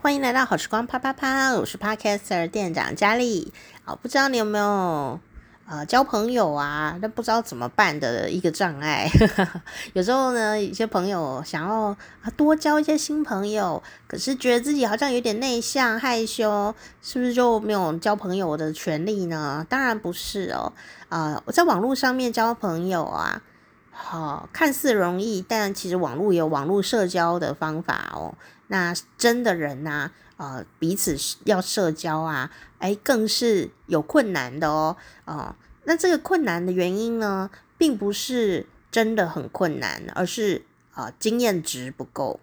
欢迎来到好时光啪啪啪，我是 Podcaster 店长佳丽。啊，不知道你有没有呃交朋友啊，但不知道怎么办的一个障碍。有时候呢，有些朋友想要啊多交一些新朋友，可是觉得自己好像有点内向害羞，是不是就没有交朋友的权利呢？当然不是哦。啊、我在网络上面交朋友啊。好，看似容易，但其实网络有网络社交的方法哦。那真的人呐、啊，呃，彼此要社交啊，哎，更是有困难的哦。哦，那这个困难的原因呢，并不是真的很困难，而是啊、经验值不够。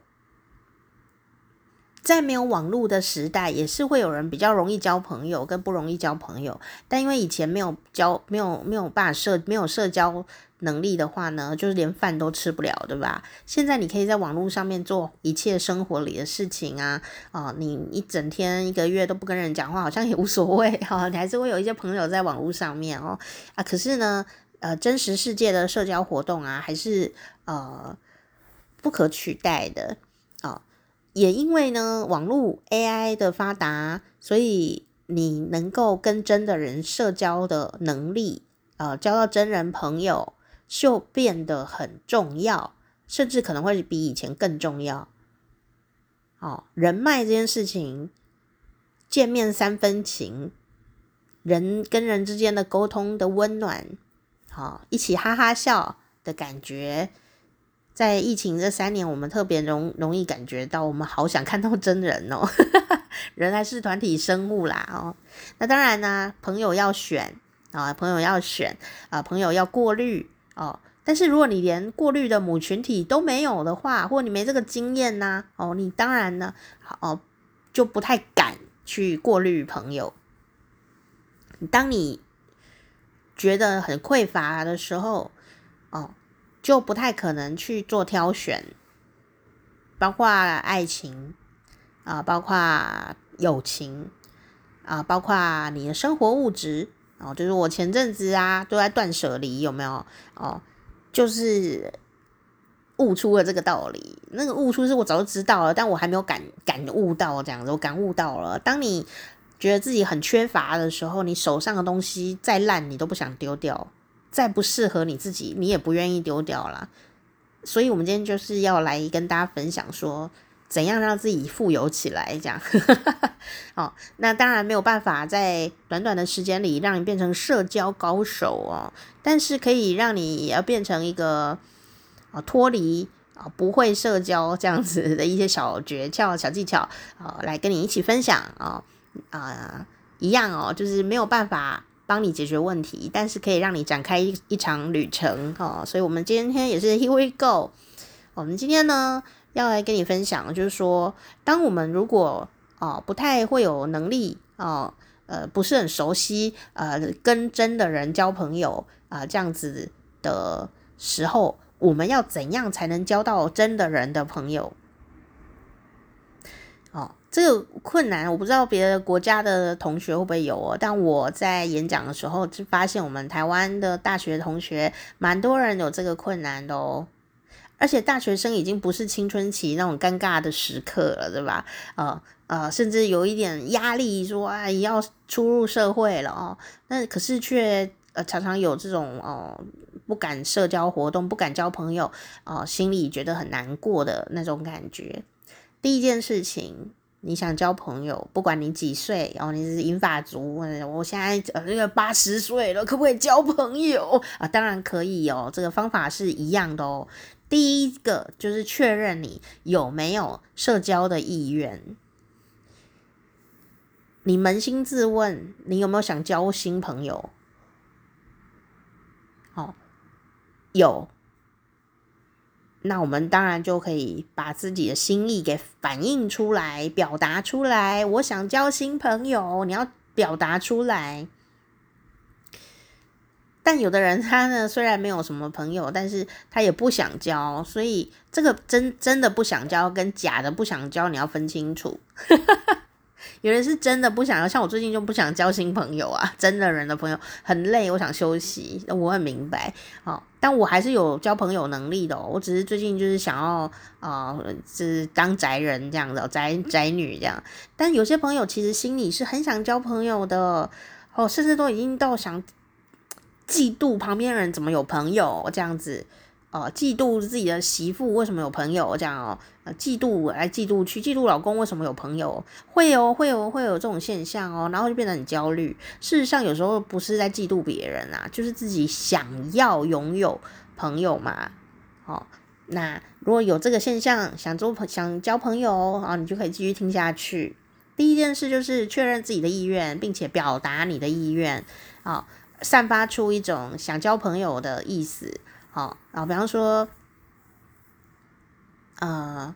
在没有网络的时代，也是会有人比较容易交朋友，跟不容易交朋友。但因为以前没有交，没有没有办法社，没有社交能力的话呢，就是连饭都吃不了，对吧？现在你可以在网络上面做一切生活里的事情啊，啊、哦，你一整天一个月都不跟人讲话，好像也无所谓 哈、哦，你还是会有一些朋友在网络上面哦啊。可是呢，呃，真实世界的社交活动啊，还是呃不可取代的啊。也因为呢，网络 AI 的发达，所以你能够跟真的人社交的能力，呃，交到真人朋友就变得很重要，甚至可能会比以前更重要。哦，人脉这件事情，见面三分情，人跟人之间的沟通的温暖，好、哦，一起哈哈笑的感觉。在疫情这三年，我们特别容容易感觉到，我们好想看到真人哦。人还是团体生物啦哦。那当然呢，朋友要选啊，朋友要选啊，朋友要过滤哦。但是如果你连过滤的母群体都没有的话，或你没这个经验呢，哦，你当然呢，哦，就不太敢去过滤朋友。当你觉得很匮乏的时候，哦。就不太可能去做挑选，包括爱情啊，包括友情啊，包括你的生活物质哦，就是我前阵子啊都在断舍离，有没有哦？就是悟出了这个道理。那个悟出是我早就知道了，但我还没有感感悟到这样子，我感悟到了。当你觉得自己很缺乏的时候，你手上的东西再烂，你都不想丢掉。再不适合你自己，你也不愿意丢掉啦。所以，我们今天就是要来跟大家分享说，怎样让自己富有起来。这样，哦，那当然没有办法在短短的时间里让你变成社交高手哦，但是可以让你要变成一个啊脱离啊不会社交这样子的一些小诀窍、小技巧啊，来跟你一起分享啊啊，一样哦，就是没有办法。帮你解决问题，但是可以让你展开一一场旅程哦。所以，我们今天也是 Here we go。我们今天呢，要来跟你分享，就是说，当我们如果哦不太会有能力哦，呃，不是很熟悉呃跟真的人交朋友啊，呃，这样子的时候，我们要怎样才能交到真的人的朋友？哦，这个困难我不知道别的国家的同学会不会有哦，但我在演讲的时候就发现我们台湾的大学同学蛮多人有这个困难的哦，而且大学生已经不是青春期那种尴尬的时刻了，对吧？呃呃，甚至有一点压力，说啊要出入社会了哦，那可是却呃常常有这种哦不敢社交活动、不敢交朋友哦，心里觉得很难过的那种感觉。第一件事情，你想交朋友，不管你几岁，然后你是银发族，我现在呃这个八十岁了，可不可以交朋友啊？当然可以哦，这个方法是一样的哦。第一个就是确认你有没有社交的意愿，你扪心自问，你有没有想交新朋友？好，有。那我们当然就可以把自己的心意给反映出来，表达出来。我想交新朋友，你要表达出来。但有的人他呢，虽然没有什么朋友，但是他也不想交，所以这个真真的不想交跟假的不想交，你要分清楚。有人是真的不想要，像我最近就不想交新朋友啊，真的人的朋友很累，我想休息，我很明白，哦，但我还是有交朋友能力的，我只是最近就是想要，呃，是当宅人这样的，宅宅女这样，但有些朋友其实心里是很想交朋友的，哦，甚至都已经到想嫉妒旁边人怎么有朋友这样子。哦，嫉妒自己的媳妇为什么有朋友这样哦？嫉妒来嫉妒去，嫉妒老公为什么有朋友？会有会有会有这种现象哦，然后就变得很焦虑。事实上，有时候不是在嫉妒别人啊，就是自己想要拥有朋友嘛。哦，那如果有这个现象，想做朋想交朋友啊，你就可以继续听下去。第一件事就是确认自己的意愿，并且表达你的意愿啊，散发出一种想交朋友的意思。好，然后比方说，呃，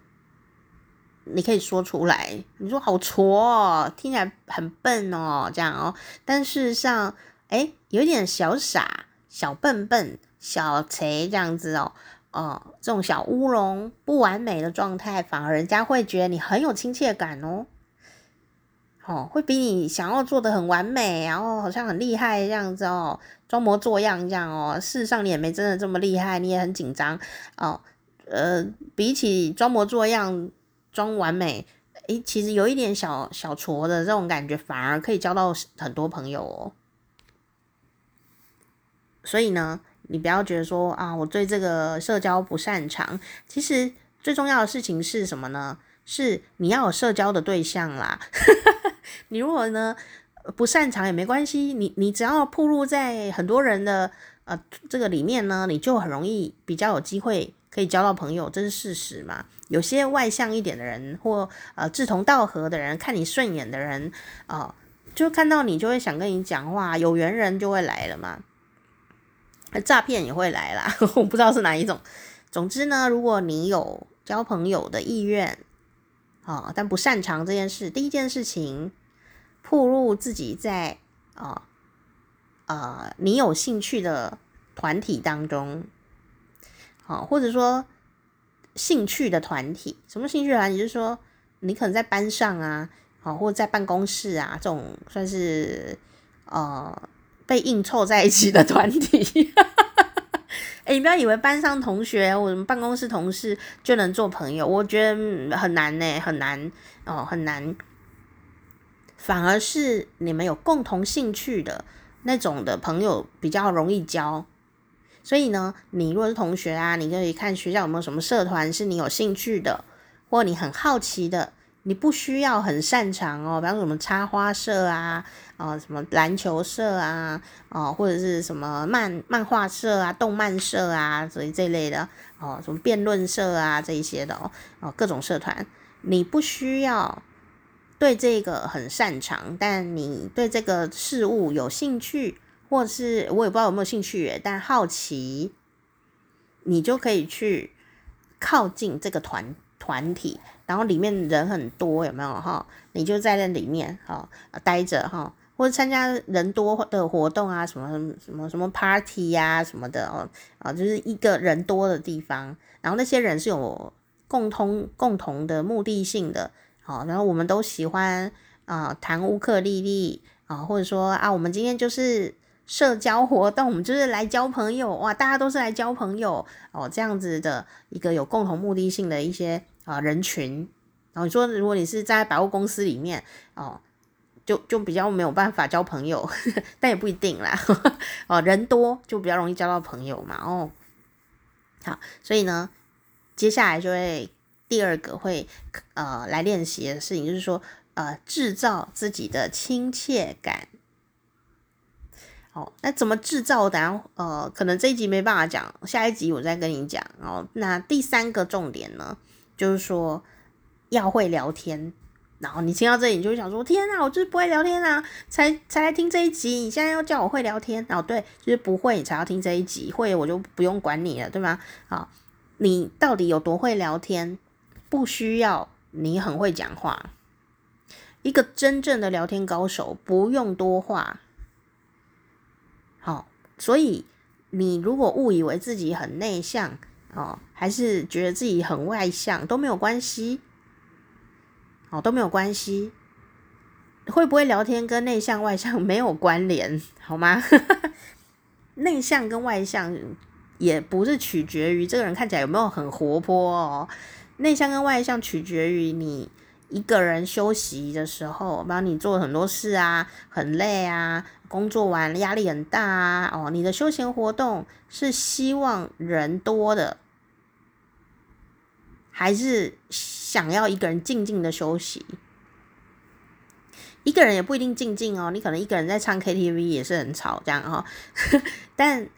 你可以说出来，你说好挫哦，听起来很笨哦，这样哦，但事实上，诶，有点小傻、小笨笨、小贼这样子哦，哦，这种小乌龙、不完美的状态，反而人家会觉得你很有亲切感哦。哦，会比你想要做的很完美，然后好像很厉害这样子哦，装模作样这样哦。事实上你也没真的这么厉害，你也很紧张哦。呃，比起装模作样、装完美，诶，其实有一点小小挫的这种感觉，反而可以交到很多朋友哦。所以呢，你不要觉得说啊，我对这个社交不擅长。其实最重要的事情是什么呢？是你要有社交的对象啦。你如果呢不擅长也没关系，你你只要暴露在很多人的呃这个里面呢，你就很容易比较有机会可以交到朋友，这是事实嘛。有些外向一点的人或呃志同道合的人，看你顺眼的人啊、就看到你就会想跟你讲话，有缘人就会来了嘛。诈骗也会来啦，我不知道是哪一种。总之呢，如果你有交朋友的意愿啊、但不擅长这件事，第一件事情。暴露自己在啊呃，你有兴趣的团体当中，好，或者说兴趣的团体，什么兴趣团体？就是说你可能在班上啊，好，或者在办公室啊，这种算是呃被硬凑在一起的团体。哎、欸，你不要以为班上同学或者办公室同事就能做朋友，我觉得很难呢，很难哦，很难。反而是你们有共同兴趣的那种的朋友比较容易交，所以呢，你如果是同学啊，你可以看学校有没有什么社团是你有兴趣的，或你很好奇的，你不需要很擅长哦，比方说什么插花社啊，啊、什么篮球社啊，啊、或者是什么漫漫画社啊、动漫社啊，所以这类的哦、什么辩论社啊这一些的哦，哦、各种社团，你不需要。对这个很擅长，但你对这个事物有兴趣，或是我也不知道有没有兴趣，但好奇，你就可以去靠近这个团团体，然后里面人很多，有没有哈？你就在那里面哈待着哈，或者参加人多的活动啊，什么什么什么 party 呀、什么的哦啊，就是一个人多的地方，然后那些人是有共通共同的目的性的。哦，然后我们都喜欢啊弹乌克丽丽啊，或者说啊，我们今天就是社交活动，我们就是来交朋友哇，大家都是来交朋友哦，这样子的一个有共同目的性的一些啊人群。然后你说，如果你是在百货公司里面哦，就就比较没有办法交朋友，呵 呵但也不一定啦。哦，人多就比较容易交到朋友嘛。哦，好，所以呢，接下来就会。第二个会呃来练习的事情就是说呃制造自己的亲切感。哦，那怎么制造？等下呃可能这一集没办法讲，下一集我再跟你讲。哦，那第三个重点呢，就是说要会聊天。然后你听到这里，你就会想说：天啊，我就是不会聊天啊，才才来听这一集。你现在要叫我会聊天？哦，对，就是不会，你才要听这一集。会我就不用管你了，对吗？好，你到底有多会聊天？不需要你很会讲话，一个真正的聊天高手不用多话。好，所以你如果误以为自己很内向哦，还是觉得自己很外向都没有关系，哦，都没有关系。会不会聊天跟内向外向没有关联，好吗？内向跟外向也不是取决于这个人看起来有没有很活泼哦。内向跟外向取决于你一个人休息的时候，帮你做很多事啊，很累啊，工作完压力很大啊。哦，你的休闲活动是希望人多的，还是想要一个人静静的休息？一个人也不一定静静哦，你可能一个人在唱 KTV 也是很吵这样哈、哦。但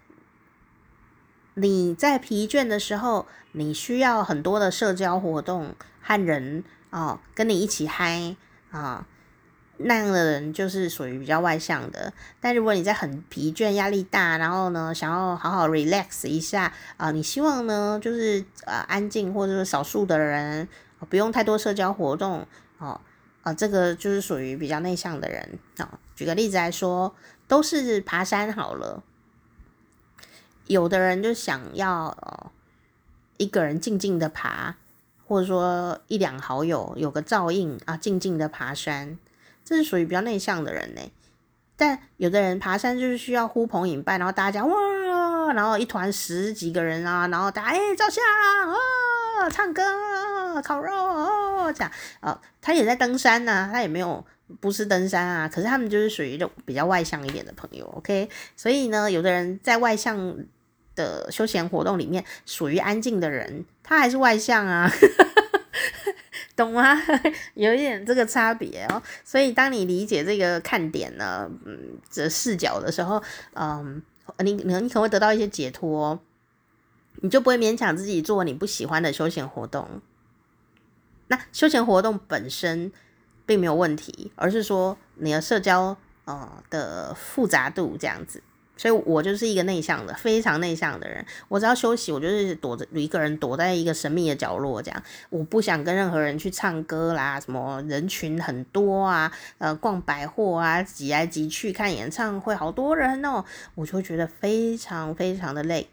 你在疲倦的时候，你需要很多的社交活动和人哦跟你一起嗨啊，那样的人就是属于比较外向的。但如果你在很疲倦、压力大，然后呢想要好好 relax 一下啊，你希望呢就是呃安静或者是少数的人，不用太多社交活动哦。啊，这个就是属于比较内向的人啊。举个例子来说，都是爬山好了，有的人就想要一个人静静的爬，或者说一两好友有个照应啊，静静的爬山，这是属于比较内向的人呢。但有的人爬山就是需要呼朋引伴，然后大家哇，然后一团十几个人啊，然后大家哎照相啊，唱歌。烤肉啊，这样哦，他也在登山呐、啊，他也没有不是登山啊，可是他们就是属于一种比较外向一点的朋友，OK，所以呢，有的人在外向的休闲活动里面属于安静的人，他还是外向啊，懂吗？有一点这个差别哦，所以当你理解这个看点呢，嗯，这视角的时候，嗯，你你你可能会得到一些解脱，你就不会勉强自己做你不喜欢的休闲活动。那休闲活动本身并没有问题，而是说你的社交呃的复杂度这样子。所以我就是一个内向的，非常内向的人。我只要休息，我就是躲着一个人躲在一个神秘的角落，这样。我不想跟任何人去唱歌啦，什么人群很多啊，呃，逛百货啊，挤来挤去看演唱会，好多人哦，我就觉得非常非常的累。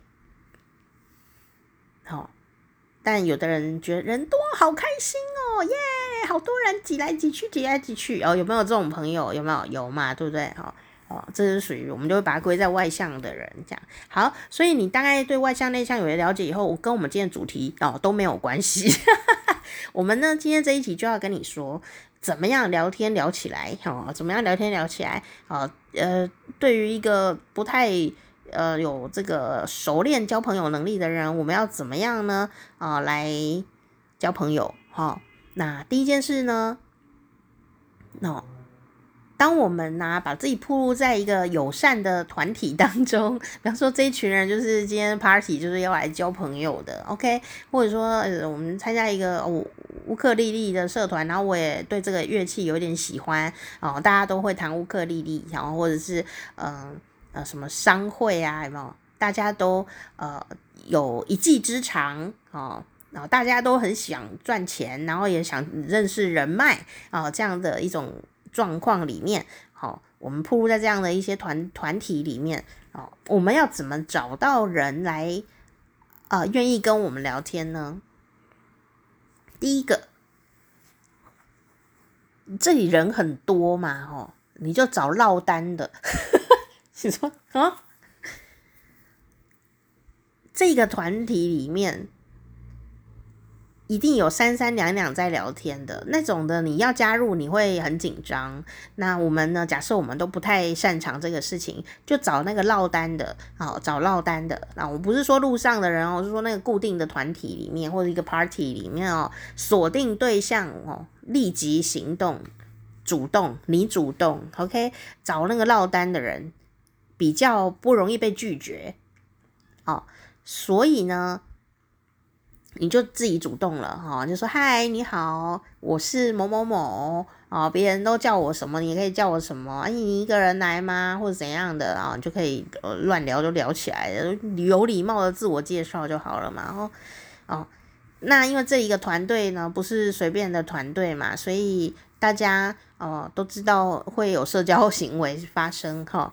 好。但有的人觉得人多好开心哦，耶、好多人挤来挤去，挤来挤去哦，有没有这种朋友？有没有？有嘛，对不对？哦哦，这是属于我们就会把它归在外向的人这样。好，所以你大概对外向内向有了了解以后，我跟我们今天主题哦都没有关系。我们呢，今天这一集就要跟你说，怎么样聊天聊起来哦？怎么样聊天聊起来？哦，呃，对于一个不太。呃，有这个熟练交朋友能力的人，我们要怎么样呢？啊、来交朋友哈、哦。那第一件事呢，哦、当我们呢、把自己暴露在一个友善的团体当中，比方说这一群人就是今天 party 就是要来交朋友的，OK？或者说呃，我们参加一个乌乌克丽丽的社团，然后我也对这个乐器有点喜欢哦，大家都会弹乌克丽丽，然后或者是嗯。呃呃，什么商会啊，有没有？大家都呃有一技之长哦，然后大家都很想赚钱，然后也想认识人脉啊、这样的一种状况里面，好、哦，我们暴露在这样的一些团团体里面，哦，我们要怎么找到人来啊、呃，愿意跟我们聊天呢？第一个，这里人很多嘛，哦，你就找落单的。你说啊，这个团体里面一定有三三两两在聊天的那种的，你要加入你会很紧张。那我们呢？假设我们都不太擅长这个事情，就找那个落单的，好，找落单的。那我不是说路上的人哦，我是说那个固定的团体里面或者一个 party 里面哦，锁定对象哦，立即行动，主动，你主动，OK，找那个落单的人。比较不容易被拒绝，哦，所以呢，你就自己主动了哈，就说嗨，你好，我是某某某啊，别人都叫我什么，你可以叫我什么？哎，你一个人来吗？或者怎样的啊？就可以呃乱聊就聊起来了，有礼貌的自我介绍就好了嘛。然后哦，那因为这一个团队呢，不是随便的团队嘛，所以大家哦都知道会有社交 行为发生哈。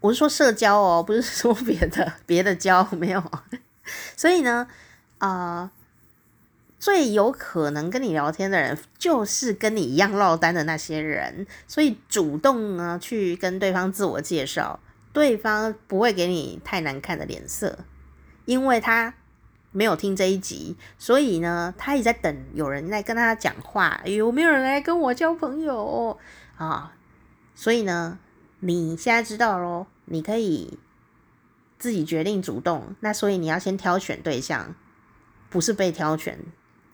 我是说社交哦，不是说别的别的交没有。所以呢，呃，最有可能跟你聊天的人，就是跟你一样落单的那些人，所以主动呢去跟对方自我介绍，对方不会给你太难看的脸色，因为他没有听这一集，所以呢，他也在等有人来跟他讲话，有没有人来跟我交朋友啊？所以呢，你现在知道咯，你可以自己决定主动，那所以你要先挑选对象，不是被挑选。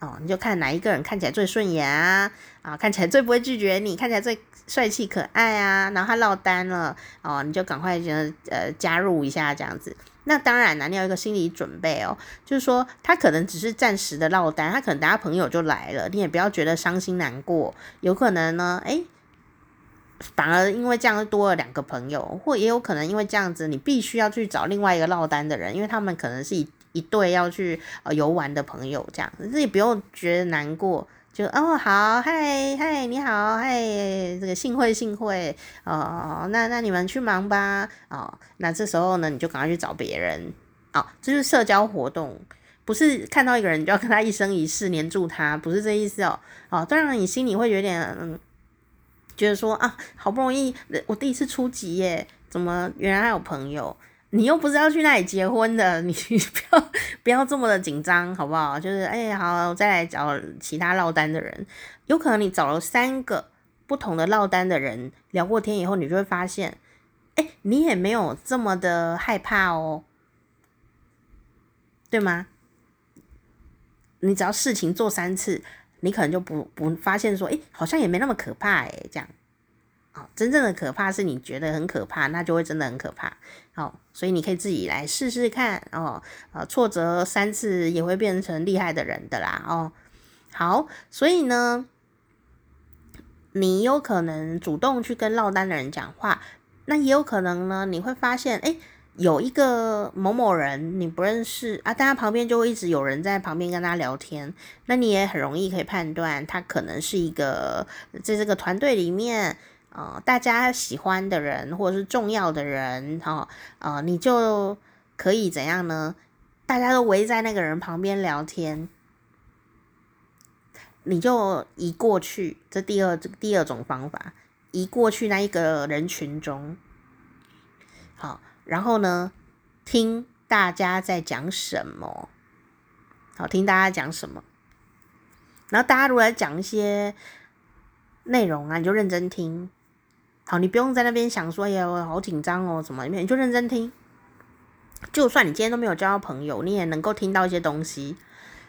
哦，你就看哪一个人看起来最顺眼啊，啊，看起来最不会拒绝你，看起来最帅气可爱啊，然后他落单了，哦，你就赶快就呃加入一下这样子。那当然啦，你要有一个心理准备哦，就是说他可能只是暂时的落单，他可能等下朋友就来了，你也不要觉得伤心难过，有可能呢，诶，反而因为这样多了两个朋友，或也有可能因为这样子，你必须要去找另外一个落单的人，因为他们可能是以。一对要去呃游玩的朋友，这样自己不用觉得难过，就哦好，嗨嗨你好，嗨这个幸会幸会哦，那那你们去忙吧哦，那这时候呢你就赶快去找别人哦，这就是社交活动，不是看到一个人你就要跟他一生一世黏住他，不是这意思哦哦，当然你心里会有点嗯，觉得说啊好不容易我第一次出击耶，怎么原来还有朋友。你又不是要去那里结婚的，你 不要不要这么的紧张，好不好？就是哎、好，再来找其他落单的人。有可能你找了三个不同的落单的人聊过天以后，你就会发现，哎、你也没有这么的害怕哦，对吗？你只要事情做三次，你可能就不不发现说，哎、好像也没那么可怕哎，这样。哦，真正的可怕是你觉得很可怕，那就会真的很可怕。好，所以你可以自己来试试看哦。呃，挫折三次也会变成厉害的人的啦。哦，好，所以呢，你有可能主动去跟落单的人讲话，那也有可能呢，你会发现，诶，有一个某某人你不认识啊，但他旁边就会一直有人在旁边跟他聊天，那你也很容易可以判断他可能是一个在这个团队里面。呃，大家喜欢的人或者是重要的人，哈、哦，呃，你就可以怎样呢？大家都围在那个人旁边聊天，你就移过去。这第二第二种方法，移过去那一个人群中，好，然后呢，听大家在讲什么，好，听大家讲什么，然后大家如果讲一些内容啊，你就认真听。好，你不用在那边想说，哎呀，我好紧张哦，什么？你就认真听。就算你今天都没有交到朋友，你也能够听到一些东西。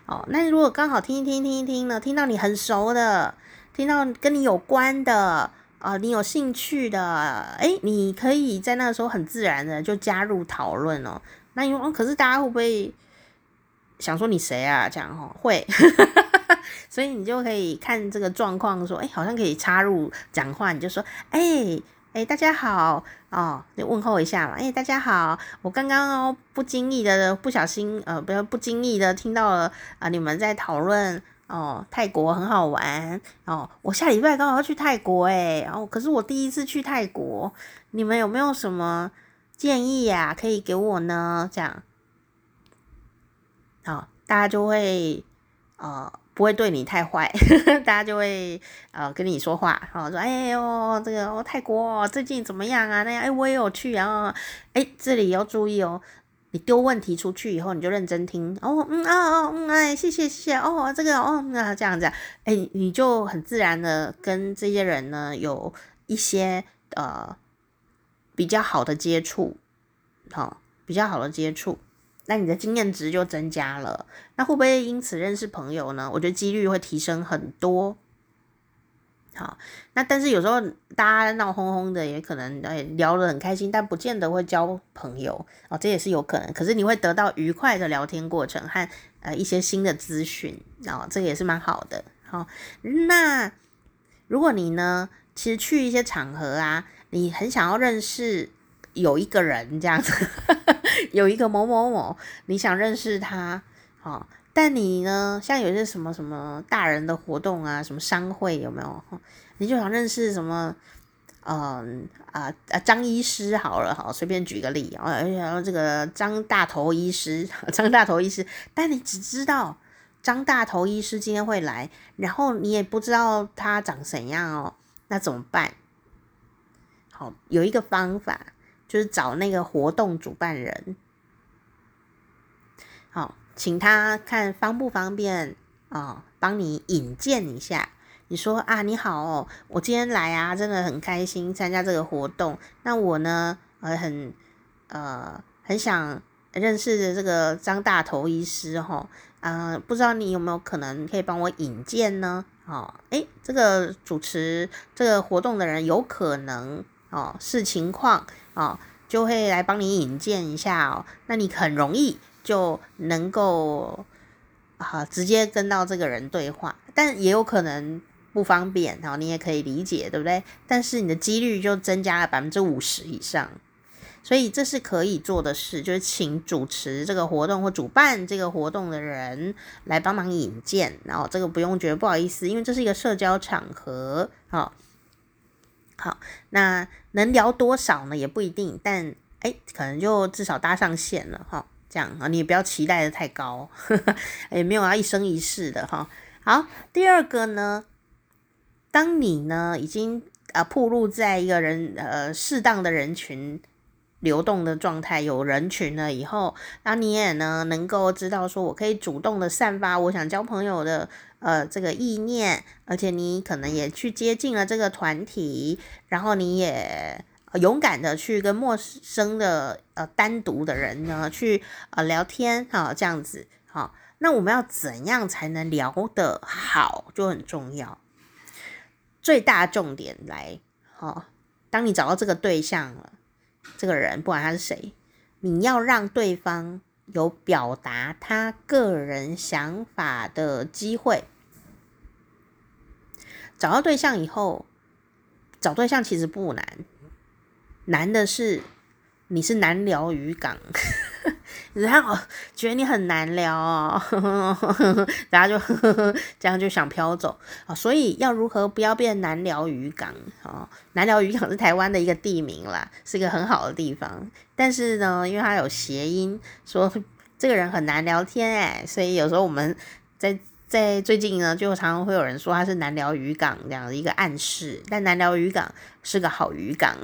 哦，那如果刚好听一听，听一听呢，听到你很熟的，听到跟你有关的，啊、呃，你有兴趣的，诶，你可以在那个时候很自然的就加入讨论哦。那因为，可是大家会不会想说你谁啊？这样哈，会。所以你就可以看这个状况，说，哎，好像可以插入讲话，你就说，哎，哎，大家好，哦，你问候一下嘛，哎，大家好，我刚刚哦不经意的不小心，呃，不要不经意的听到了啊，你们在讨论哦，泰国很好玩哦，我下礼拜刚好要去泰国，哎，哦，可是我第一次去泰国，你们有没有什么建议呀？可以给我呢？这样，好，大家就会，呃。不会对你太坏，大家就会呃跟你说话，然后说哎呦这个哦泰国最近怎么样啊？那样哎我也有去，然后哎这里要注意哦，你丢问题出去以后你就认真听哦嗯啊哦嗯哎谢谢谢谢哦这个哦那这样子哎你就很自然的跟这些人呢有一些呃比较好的接触，好比较好的接触。那你的经验值就增加了，那会不会因此认识朋友呢？我觉得几率会提升很多。好，那但是有时候大家闹哄哄的，也可能哎聊得很开心，但不见得会交朋友哦，这也是有可能。可是你会得到愉快的聊天过程和呃一些新的资讯哦，这个也是蛮好的。好，那如果你呢，其实去一些场合啊，你很想要认识。有一个人这样子，有一个某某某，你想认识他，好，但你呢，像有些什么什么大人的活动啊，什么商会有没有？你就想认识什么，嗯啊啊张医师好了，好，随便举个例，然后这个张大头医师，张大头医师，但你只知道张大头医师今天会来，然后你也不知道他长怎样哦，那怎么办？好，有一个方法，就是找那个活动主办人，好，请他看方不方便啊，帮你引荐一下。你说啊，你好，我今天来啊，真的很开心参加这个活动。那我呢，呃，很呃很想认识这个张大头医师哈，呃，不知道你有没有可能可以帮我引荐呢？哦，诶，这个主持这个活动的人有可能哦，视情况哦，就会来帮你引荐一下哦。那你很容易就能够啊，直接跟到这个人对话，但也有可能。不方便，然后你也可以理解，对不对？但是你的几率就增加了百分之五十以上，所以这是可以做的事，就是请主持这个活动或主办这个活动的人来帮忙引荐，然后这个不用觉得不好意思，因为这是一个社交场合，好，好，那能聊多少呢？也不一定，但哎，可能就至少搭上线了，哈，这样啊，你也不要期待的太高，呵呵，也没有要一生一世的哈。好，第二个呢？当你呢已经啊暴露在一个人呃适当的人群流动的状态，有人群了以后，那你也呢能够知道说，我可以主动的散发我想交朋友的呃这个意念，而且你可能也去接近了这个团体，然后你也勇敢的去跟陌生的呃单独的人呢去呃聊天哈，这样子好，那我们要怎样才能聊得好就很重要。最大重点来，哦，当你找到这个对象了，这个人不管他是谁，你要让对方有表达他个人想法的机会。找到对象以后，找对象其实不难，难的是你是难聊渔港。然后觉得你很难聊哦，大家就 这样就想飘走啊。所以要如何不要变难聊渔港啊？难聊渔港是台湾的一个地名啦，是一个很好的地方。但是呢，因为它有谐音，说这个人很难聊天诶，所以有时候我们在在最近呢，就常常会有人说他是难聊渔港这样的一个暗示。但难聊渔港是个好渔港，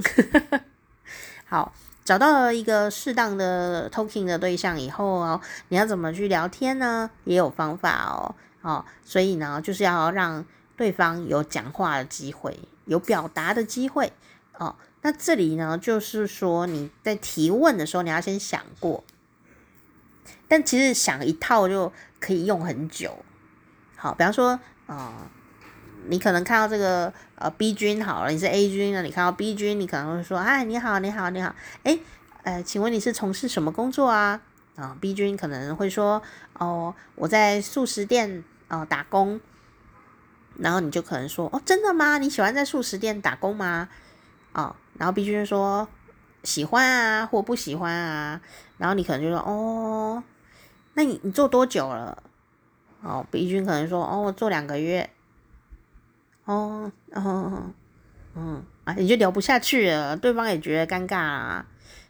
好。找到了一个适当的 talking 的对象以后哦，你要怎么去聊天呢？也有方法哦，哦，所以呢，就是要让对方有讲话的机会，有表达的机会哦。那这里呢，就是说你在提问的时候，你要先想过，但其实想一套就可以用很久。好，比方说啊。你可能看到这个呃 B 君好了，你是 A 君那，你看到 B 君，你可能会说，哎，你好，你好，你好，哎，呃，请问你是从事什么工作啊？啊，B 君可能会说，哦，我在素食店哦打工，然后你就可能说，哦，真的吗？你喜欢在素食店打工吗？哦，然后 B 君说喜欢啊，或不喜欢啊，然后你可能就说，哦，那你你做多久了？哦，B 君可能说，哦，做两个月。哦，哦，嗯，啊，你就聊不下去了，对方也觉得尴尬啊。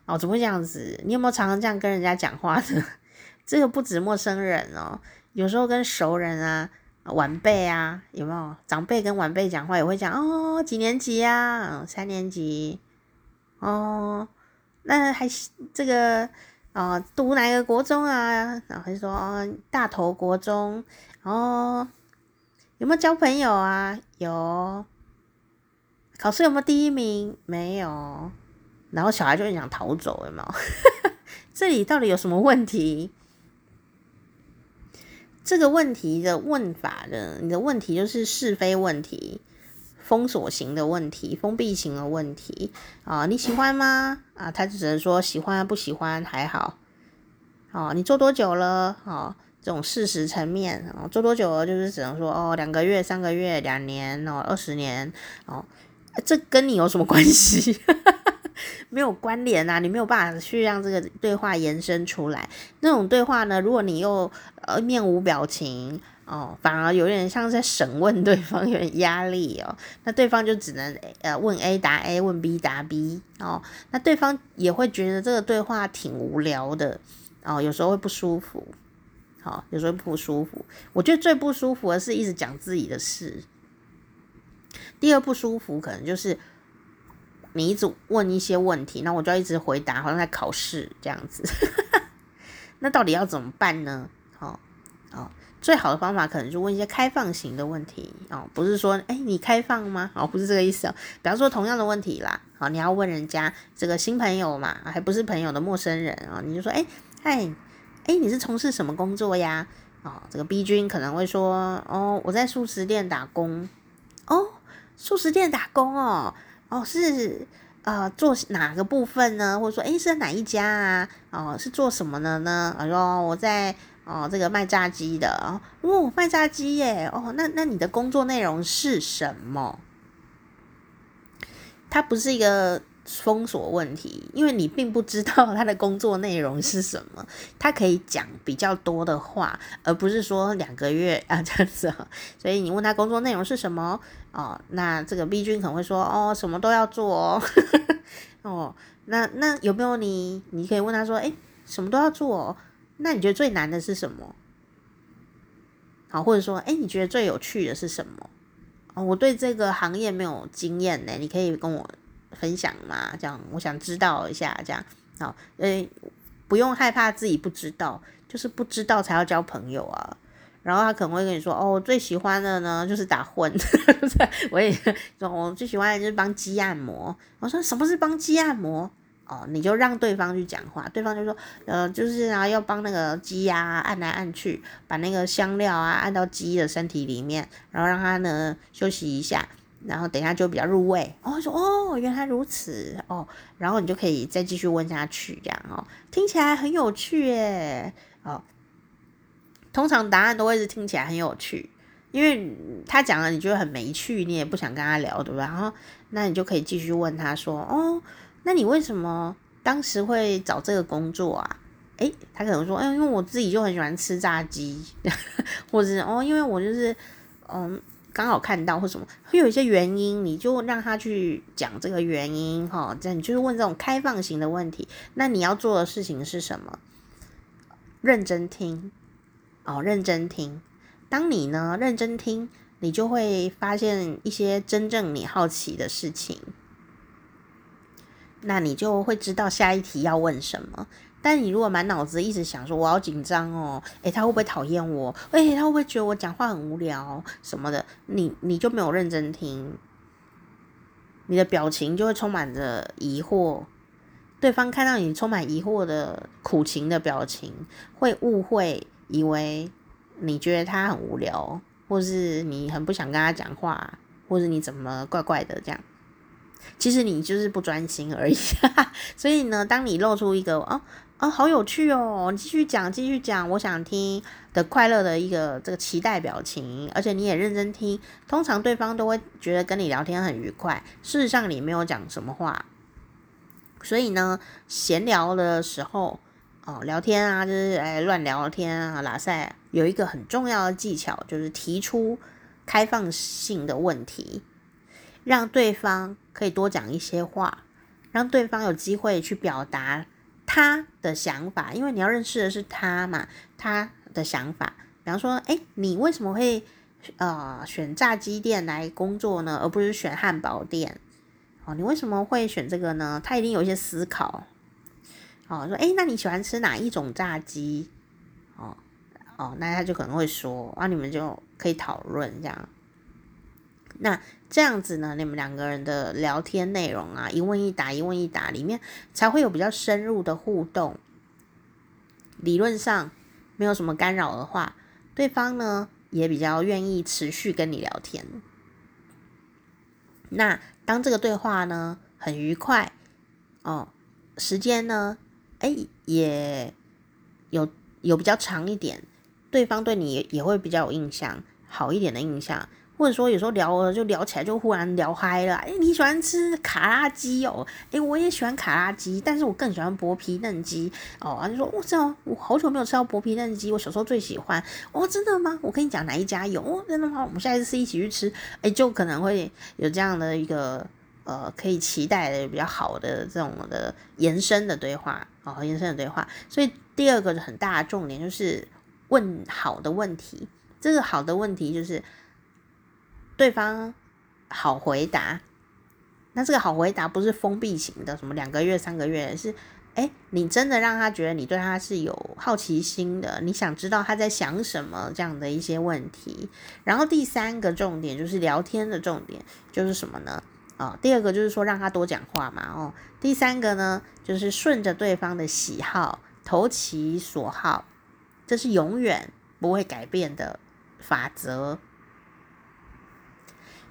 哦，怎么会这样子？你有没有常常这样跟人家讲话的？这个不止陌生人哦，有时候跟熟人啊、晚辈啊，有没有长辈跟晚辈讲话也会讲哦，几年级啊？三年级。哦，那还这个哦，读哪个国中啊？然后就说哦，大头国中。哦。有没有交朋友啊？有。考试有没有第一名？没有。然后小孩就很想逃走，有没有？这里到底有什么问题？这个问题的问法的，你的问题就是是非问题，封锁型的问题，封闭型的问题啊？你喜欢吗？啊，他只能说喜欢，不喜欢还好。哦，你做多久了？哦。这种事实层面哦，做多久了？就是只能说哦，两个月、三个月、两年哦，二十年哦，这跟你有什么关系？没有关联啊，你没有办法去让这个对话延伸出来。那种对话呢，如果你又呃面无表情哦，反而有点像在审问对方，有点压力哦。那对方就只能呃问 A 答 A，问 B 答 B 哦。那对方也会觉得这个对话挺无聊的哦，有时候会不舒服。好，有时候不舒服。我觉得最不舒服的是一直讲自己的事。第二不舒服可能就是你一直问一些问题，那我就要一直回答，好像在考试这样子。那到底要怎么办呢？好，好，最好的方法可能就问一些开放型的问题哦，不是说哎你开放吗？哦，不是这个意思哦。比方说同样的问题啦，好，你要问人家这个新朋友嘛，还不是朋友的陌生人啊，你就说哎嗨。哎，你是从事什么工作呀？哦，这个 B 君可能会说，哦，我在素食店打工。哦，素食店打工哦，哦是呃做哪个部分呢？或者说，哎是在哪一家啊？哦，是做什么的呢？我说我在哦这个卖炸鸡的哦，哦卖炸鸡耶。哦，那那你的工作内容是什么？它不是一个。封锁问题，因为你并不知道他的工作内容是什么，他可以讲比较多的话，而不是说两个月啊这样子。所以你问他工作内容是什么哦，那这个 B 君可能会说哦，什么都要做哦。哦，那那有没有你？你可以问他说，诶，什么都要做，那你觉得最难的是什么？好，或者说，诶，你觉得最有趣的是什么？哦，我对这个行业没有经验呢，你可以跟我。分享嘛，这样我想知道一下，这样好，呃，不用害怕自己不知道，就是不知道才要交朋友啊。然后他可能会跟你说，哦，我最喜欢的呢就是打混，我也说我最喜欢的就是帮鸡按摩。我说什么是帮鸡按摩？哦，你就让对方去讲话，对方就说，呃，就是啊，要帮那个鸡呀、按来按去，把那个香料啊按到鸡的身体里面，然后让它呢休息一下。然后等一下就比较入味哦，说哦原来如此哦，然后你就可以再继续问下去，这样哦，听起来很有趣耶哦。通常答案都会是听起来很有趣，因为他讲了你觉得很没趣，你也不想跟他聊，对吧？然后那你就可以继续问他说哦，那你为什么当时会找这个工作啊？诶，他可能说，哎，因为我自己就很喜欢吃炸鸡，或者哦，因为我就是嗯。刚好看到或什么，会有一些原因，你就让他去讲这个原因哈。这样你就是问这种开放型的问题。那你要做的事情是什么？认真听哦，认真听。当你呢认真听，你就会发现一些真正你好奇的事情。那你就会知道下一题要问什么。但你如果满脑子一直想说我好紧张哦，诶，他会不会讨厌我？诶，他会不会觉得我讲话很无聊什么的？你你就没有认真听，你的表情就会充满着疑惑。对方看到你充满疑惑的苦情的表情，会误会以为你觉得他很无聊，或是你很不想跟他讲话，或是你怎么怪怪的这样。其实你就是不专心而已。所以呢，当你露出一个哦。哦，好有趣哦！你继续讲，继续讲，我想听的快乐的一个这个期待表情，而且你也认真听，通常对方都会觉得跟你聊天很愉快。事实上，你没有讲什么话，所以呢，闲聊的时候哦，聊天啊，就是哎乱聊天啊，拉塞，有一个很重要的技巧，就是提出开放性的问题，让对方可以多讲一些话，让对方有机会去表达。他的想法，因为你要认识的是他嘛，他的想法。比方说，诶，你为什么会呃选炸鸡店来工作呢，而不是选汉堡店？哦，你为什么会选这个呢？他一定有一些思考。哦，说，诶，那你喜欢吃哪一种炸鸡？哦哦，那他就可能会说，啊，你们就可以讨论这样。那这样子呢，你们两个人的聊天内容啊，一问一答，一问一答，里面才会有比较深入的互动。理论上没有什么干扰的话，对方呢也比较愿意持续跟你聊天。那当这个对话呢很愉快哦，时间呢，哎也有有比较长一点，对方对你也会比较有印象，好一点的印象。或者说有时候聊了就聊起来就忽然聊嗨了，哎，你喜欢吃卡拉鸡哦？哎，我也喜欢卡拉鸡，但是我更喜欢薄皮嫩鸡哦。他就说，我知道，我好久没有吃到薄皮嫩鸡，我小时候最喜欢。哦，真的吗？我跟你讲哪一家有？哦，真的吗？我们下一次一起去吃，哎，就可能会有这样的一个呃可以期待的比较好的这种的延伸的对话哦，延伸的对话。所以第二个很大的重点就是问好的问题。这个好的问题就是对方好回答。那这个好回答不是封闭型的，什么两个月、三个月，是诶，你真的让他觉得你对他是有好奇心的，你想知道他在想什么这样的一些问题。然后第三个重点就是聊天的重点就是什么呢？哦，第二个就是说让他多讲话嘛。哦，第三个呢就是顺着对方的喜好，投其所好，这是永远不会改变的法则。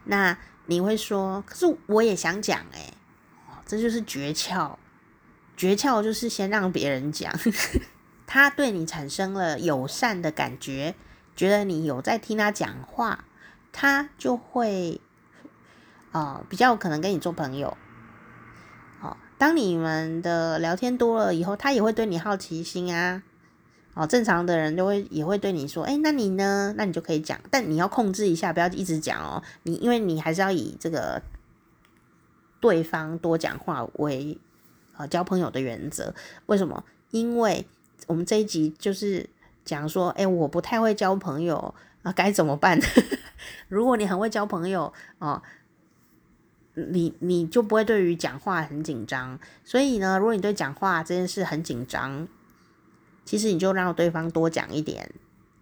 那你会说，可是我也想讲哎，哦，这就是诀窍。诀窍就是先让别人讲，他对你产生了友善的感觉，觉得你有在听他讲话，他就会。哦，比较可能跟你做朋友。哦，当你们的聊天多了以后，他也会对你好奇心啊。哦，正常的人就会也会对你说，哎，那你呢？那你就可以讲，但你要控制一下，不要一直讲哦。你因为你还是要以这个对方多讲话为呃交朋友的原则。为什么？因为我们这一集就是讲说，哎，我不太会交朋友啊，该怎么办？如果你很会交朋友哦。你你就不会对于讲话很紧张，所以呢，如果你对讲话这件事很紧张，其实你就让对方多讲一点。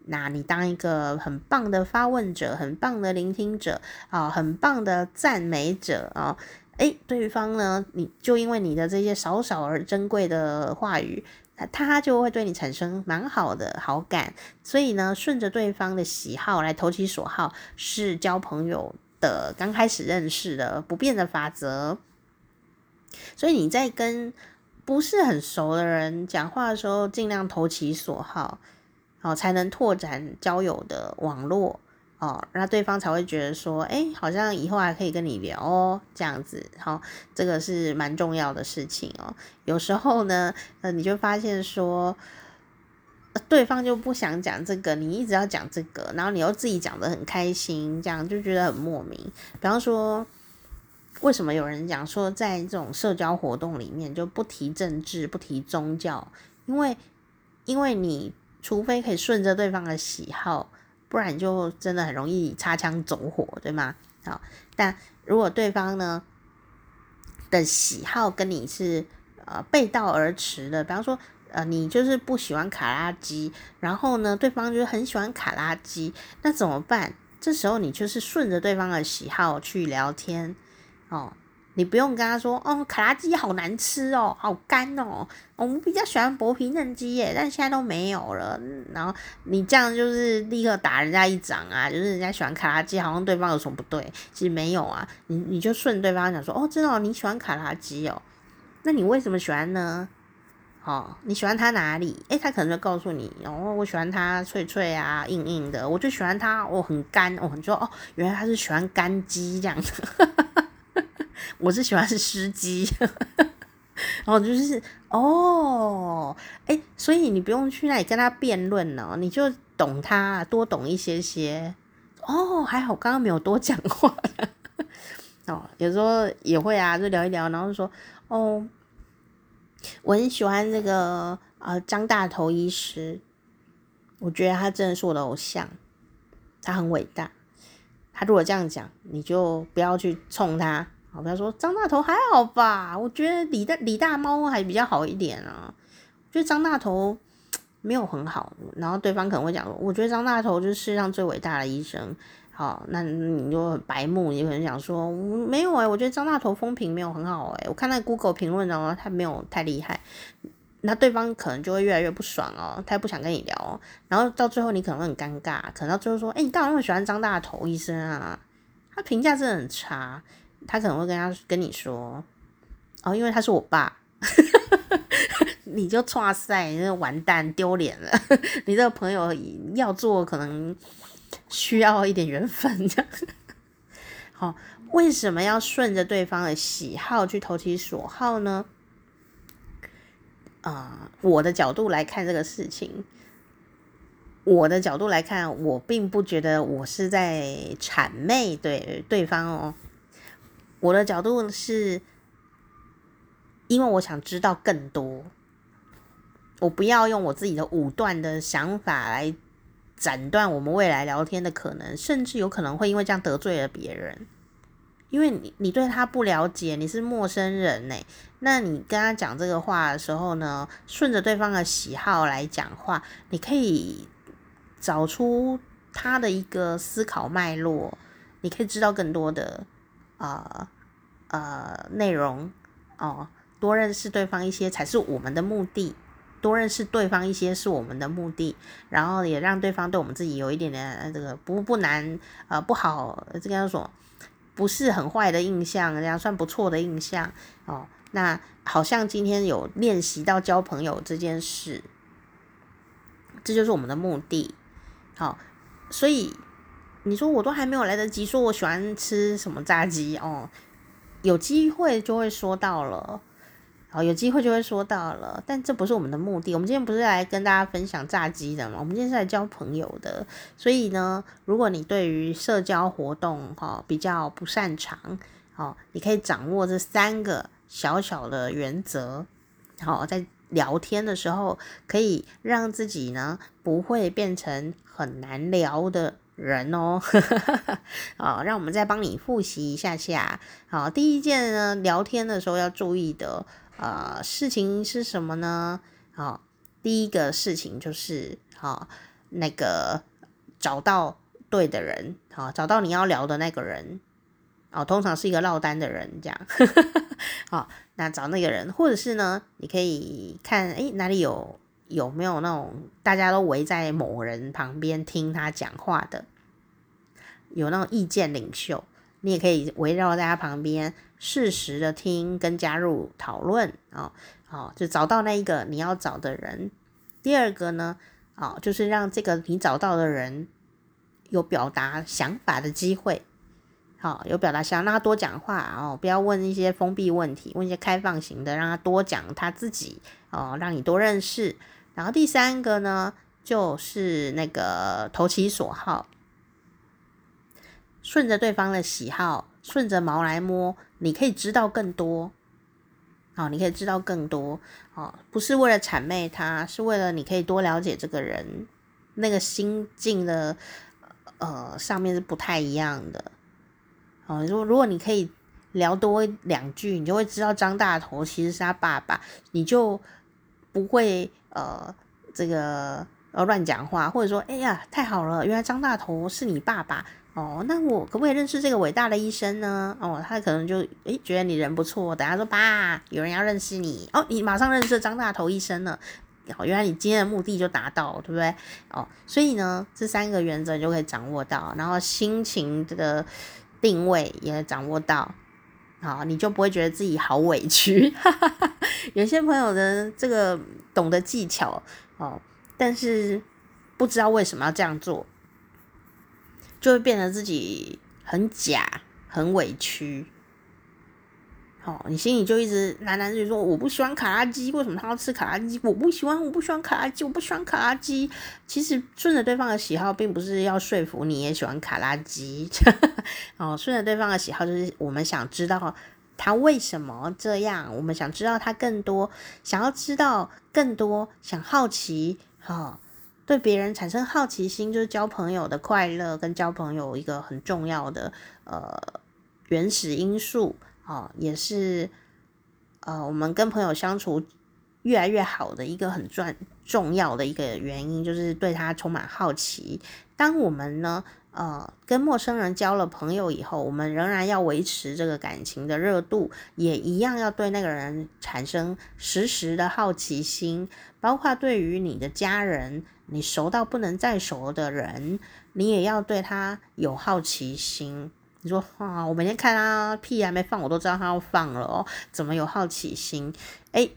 那你当一个很棒的发问者，很棒的聆听者啊，很棒的赞美者啊，诶，对方呢，你就因为你的这些少少而珍贵的话语，他就会对你产生蛮好的好感。所以呢，顺着对方的喜好来投其所好，是交朋友的刚开始认识的不变的法则，所以你在跟不是很熟的人讲话的时候，尽量投其所好，哦，才能拓展交友的网络哦，那对方才会觉得说，哎，好像以后还可以跟你聊哦，这样子，好，这个是蛮重要的事情哦。有时候呢，呃，你就发现说。对方就不想讲这个，你一直要讲这个，然后你又自己讲得很开心，这样就觉得很莫名。比方说，为什么有人讲说，在这种社交活动里面就不提政治、不提宗教？因为，因为你除非可以顺着对方的喜好，不然就真的很容易擦枪走火，对吗？好，但如果对方呢的喜好跟你是呃背道而驰的，比方说。呃，你就是不喜欢卡拉鸡，然后呢，对方就是很喜欢卡拉鸡，那怎么办？这时候你就是顺着对方的喜好去聊天哦，你不用跟他说哦，卡拉鸡好难吃哦，好干哦，我们比较喜欢薄皮嫩鸡耶，但现在都没有了。然后你这样就是立刻打人家一掌啊，就是人家喜欢卡拉鸡，好像对方有什么不对，其实没有啊，你你就顺对方讲说哦，真的，你喜欢卡拉鸡哦，那你为什么喜欢呢？哦，你喜欢它哪里？诶，他可能就告诉你，哦，我喜欢它脆脆啊，硬硬的。我就喜欢它，我、哦、很干。我、哦、就哦，原来他是喜欢干鸡这样子。我是喜欢是湿鸡。然后就是哦，诶，所以你不用去那里跟他辩论哦，你就懂他，多懂一些些。哦，还好刚刚没有多讲话。哦，有时候也会啊，就聊一聊，然后说哦。我很喜欢这个呃张大头医师，我觉得他真的是我的偶像，他很伟大。他如果这样讲，你就不要去冲他，好，不要说张大头还好吧？我觉得李大李大猫还比较好一点啊。我觉得张大头没有很好，然后对方可能会讲说，我觉得张大头就是世界上最伟大的医生。好，那你就很白目，你可能想说没有哎、欸，我觉得张大头风评没有很好哎、欸，我看那 Google 评论哦，他没有太厉害，那对方可能就会越来越不爽哦，他也不想跟你聊，然后到最后你可能会很尴尬，可能到最后说，哎、你干嘛那么喜欢张大头医生啊？他评价真的很差，他可能会跟他跟你说，哦，因为他是我爸，你就剉赛，你就完蛋，丢脸了，你这个朋友要做可能。需要一点缘分，这样。好，为什么要顺着对方的喜好去投其所好呢？啊、我的角度来看这个事情，我的角度来看，我并不觉得我是在谄媚对对方哦。我的角度是，因为我想知道更多，我不要用我自己的武断的想法来。斩断我们未来聊天的可能，甚至有可能会因为这样得罪了别人。因为你你对他不了解，你是陌生人呢。那你跟他讲这个话的时候呢，顺着对方的喜好来讲话，你可以找出他的一个思考脉络，你可以知道更多的呃呃内容哦，多认识对方一些才是我们的目的，多认识对方一些是我们的目的，然后也让对方对我们自己有一点点这个不不难呃不好这个叫做。不是很坏的印象，这样算不错的印象哦。那好像今天有练习到交朋友这件事，这就是我们的目的。好、哦，所以你说我都还没有来得及说我喜欢吃什么炸鸡哦，有机会就会说到了。好，有机会就会说到了，但这不是我们的目的。我们今天不是来跟大家分享炸鸡的嘛？我们今天是来交朋友的。所以呢，如果你对于社交活动哈比较不擅长，好，你可以掌握这三个小小的原则。好，在聊天的时候，可以让自己呢不会变成很难聊的人哦。好，让我们再帮你复习一下下。好，第一件呢，聊天的时候要注意的。呃，事情是什么呢？好、第一个事情就是，好、那个找到对的人，好、找到你要聊的那个人，哦，通常是一个落单的人，这样，好、那找那个人，或者是呢，你可以看，诶，哪里有有没有那种大家都围在某人旁边听他讲话的，有那种意见领袖，你也可以围绕在他旁边。适时的听跟加入讨论哦，好，就找到那一个你要找的人。第二个呢，哦，就是让这个你找到的人有表达想法的机会，好，有表达想让他多讲话哦，不要问一些封闭问题，问一些开放型的，让他多讲他自己哦，让你多认识。然后第三个呢，就是那个投其所好，顺着对方的喜好。顺着毛来摸，你可以知道更多，好，你可以知道更多，哦，不是为了谄媚他，是为了你可以多了解这个人，那个心境的，呃，上面是不太一样的，哦，如果如果你可以聊多两句，你就会知道张大头其实是他爸爸，你就不会呃这个呃乱讲话，或者说，哎呀，太好了，原来张大头是你爸爸。哦，那我可不可以认识这个伟大的医生呢？哦，他可能就诶觉得你人不错，等下说爸，有人要认识你哦，你马上认识张大头医生了。哦，原来你今天的目的就达到，对不对？哦，所以呢，这三个原则就可以掌握到，然后心情的定位也掌握到，好，你就不会觉得自己好委屈。有些朋友呢这个懂得技巧哦，但是不知道为什么要这样做。就会变得自己很假，很委屈。哦，你心里就一直喃喃自语说：“我不喜欢卡拉鸡，为什么他要吃卡拉鸡？我不喜欢，我不喜欢卡拉鸡，我不喜欢卡拉鸡。”其实顺着对方的喜好，并不是要说服你也喜欢卡拉鸡。哦，顺着对方的喜好，就是我们想知道他为什么这样，我们想知道他更多，想要知道更多，想好奇。哈、哦。对别人产生好奇心，就是交朋友的快乐跟交朋友一个很重要的呃原始因素、哦，也是呃我们跟朋友相处越来越好的一个很重重要的一个原因，就是对他充满好奇。当我们呢呃跟陌生人交了朋友以后，我们仍然要维持这个感情的热度，也一样要对那个人产生时时的好奇心，包括对于你的家人。你熟到不能再熟的人，你也要对他有好奇心。你说啊，我每天看他屁还没放，我都知道他要放了哦，怎么有好奇心？诶，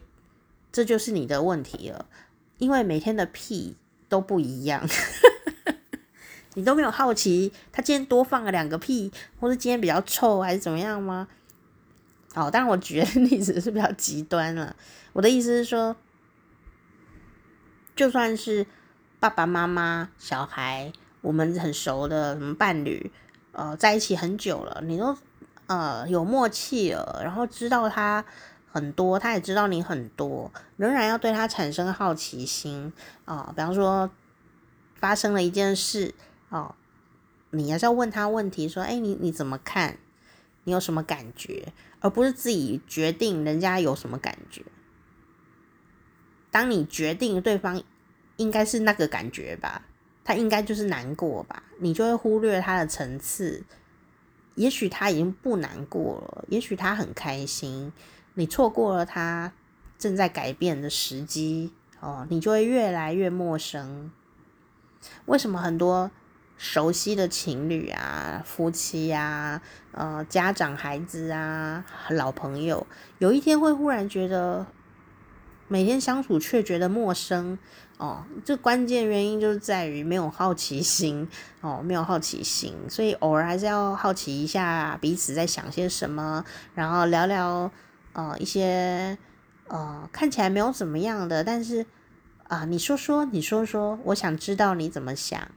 这就是你的问题了，因为每天的屁都不一样，你都没有好奇他今天多放了两个屁，或是今天比较臭还是怎么样吗？好，当然我举的例子是比较极端了。我的意思是说，就算是。爸爸妈妈、小孩，我们很熟的什么伴侣，呃，在一起很久了，你都呃有默契了，然后知道他很多，他也知道你很多，仍然要对他产生好奇心啊、比方说，发生了一件事哦，你还是要问他问题，说，哎，你你怎么看？你有什么感觉？而不是自己决定人家有什么感觉。当你决定对方应该是那个感觉吧，他应该就是难过吧，你就会忽略他的层次。也许他已经不难过了，也许他很开心。你错过了他正在改变的时机哦，你就会越来越陌生。为什么很多熟悉的情侣啊、夫妻啊、呃、家长、孩子啊、老朋友，有一天会忽然觉得每天相处却觉得陌生？哦，这关键原因就是在于没有好奇心哦，没有好奇心，所以偶尔还是要好奇一下彼此在想些什么，然后聊聊呃一些呃看起来没有怎么样的，但是啊、你说说，你说说，我想知道你怎么想，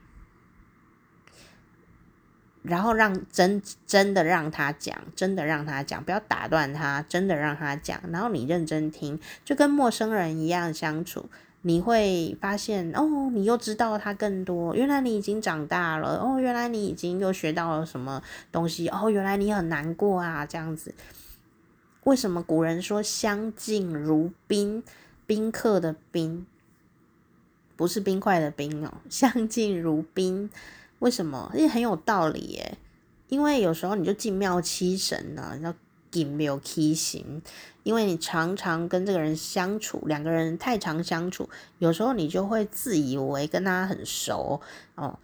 然后让真真的让他讲，真的让他讲，不要打断他，真的让他讲，然后你认真听，就跟陌生人一样相处。你会发现哦，你又知道他更多。原来你已经长大了哦，原来你已经又学到了什么东西哦，原来你很难过啊，这样子。为什么古人说相敬如宾？宾客的宾，不是冰块的冰哦，相敬如宾。为什么？也很有道理耶。因为有时候你就进庙七神呢，要进庙七神。因为你常常跟这个人相处，两个人太常相处，有时候你就会自以为跟他很熟哦。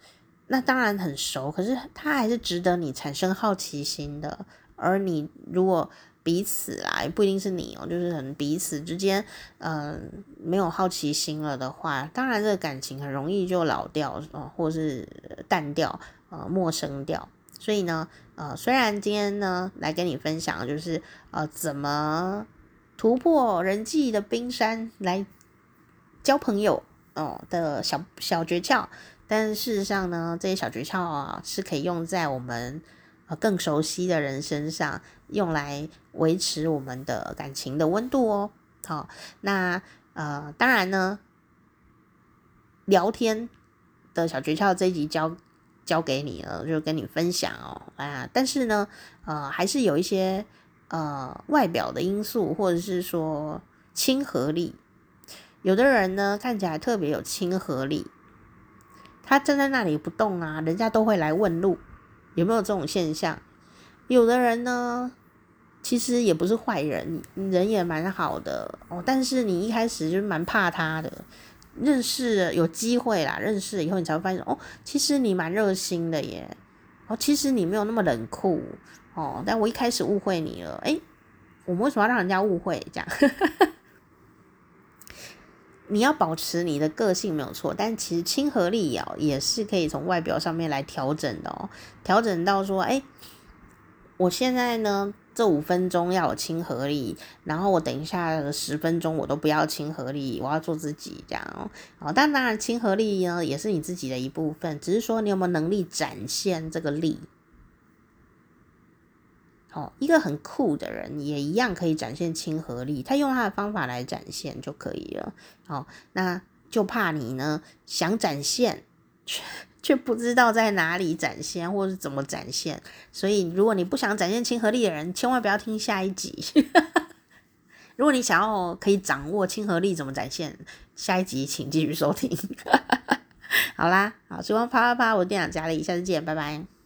那当然很熟，可是他还是值得你产生好奇心的。而你如果彼此来，不一定是你哦，就是很彼此之间，嗯、没有好奇心了的话，当然这个感情很容易就老掉哦，或是淡掉，呃，陌生掉。所以呢，呃，虽然今天呢来跟你分享，就是呃怎么突破人际的冰山来交朋友哦的小小诀窍，但事实上呢，这些小诀窍啊是可以用在我们呃更熟悉的人身上，用来维持我们的感情的温度哦。好，那呃当然呢，聊天的小诀窍这一集教。交给你了，就跟你分享哦，啊，但是呢，呃，还是有一些呃外表的因素，或者是说亲和力。有的人呢，看起来特别有亲和力，他站在那里不动啊，人家都会来问路，有没有这种现象？有的人呢，其实也不是坏人，人也蛮好的哦，但是你一开始就蛮怕他的。认识有机会啦，认识了以后你才会发现哦，其实你蛮热心的耶，哦，其实你没有那么冷酷哦，但我一开始误会你了，诶，我们为什么要让人家误会这样？你要保持你的个性没有错，但其实亲和力哦也是可以从外表上面来调整的哦，调整到说，诶，我现在呢。这五分钟要有亲和力，然后我等一下十分钟我都不要亲和力，我要做自己这样哦。但当然亲和力呢也是你自己的一部分，只是说你有没有能力展现这个力。哦，一个很酷的人也一样可以展现亲和力，他用他的方法来展现就可以了。哦，那就怕你呢想展现。却不知道在哪里展现，或是怎么展现，所以如果你不想展现亲和力的人，千万不要听下一集。如果你想要可以掌握亲和力怎么展现，下一集请继续收听。好啦，好，希望啪啪啪，我店长佳丽，下次见，拜拜。